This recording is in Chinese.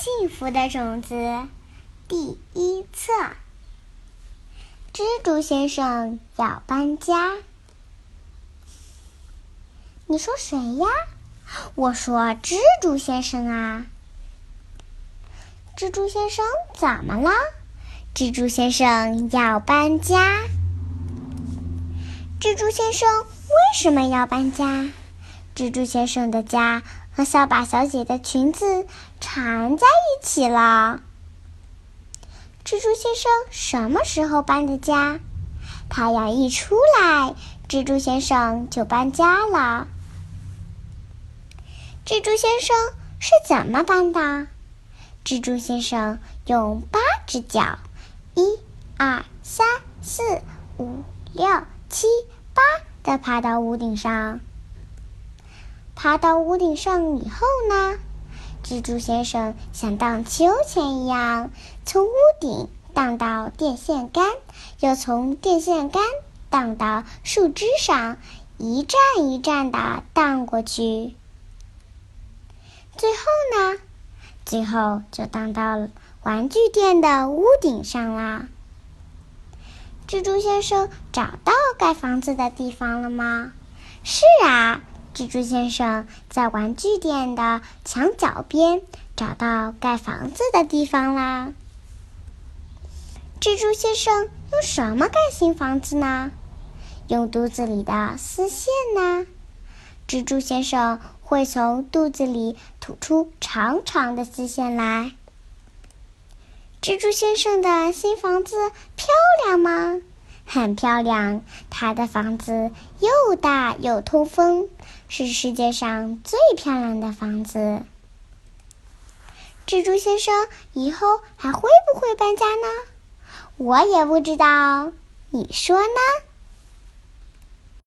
幸福的种子》第一册。蜘蛛先生要搬家。你说谁呀？我说蜘蛛先生啊。蜘蛛先生怎么了？蜘蛛先生要搬家。蜘蛛先生为什么要搬家？蜘蛛先生的家和扫把小姐的裙子缠在一起了。蜘蛛先生什么时候搬的家？太阳一出来，蜘蛛先生就搬家了。蜘蛛先生是怎么搬的？蜘蛛先生用八只脚，一、二、三、四、五、六、七、八的爬到屋顶上。爬到屋顶上以后呢？蜘蛛先生像荡秋千一样，从屋顶荡到电线杆，又从电线杆荡到树枝上，一站一站的荡过去。最后呢？最后就荡到玩具店的屋顶上啦。蜘蛛先生找到盖房子的地方了吗？是啊。蜘蛛先生在玩具店的墙角边找到盖房子的地方啦。蜘蛛先生用什么盖新房子呢？用肚子里的丝线呢？蜘蛛先生会从肚子里吐出长长的丝线来。蜘蛛先生的新房子漂亮吗？很漂亮，他的房子又大又通风，是世界上最漂亮的房子。蜘蛛先生以后还会不会搬家呢？我也不知道，你说呢？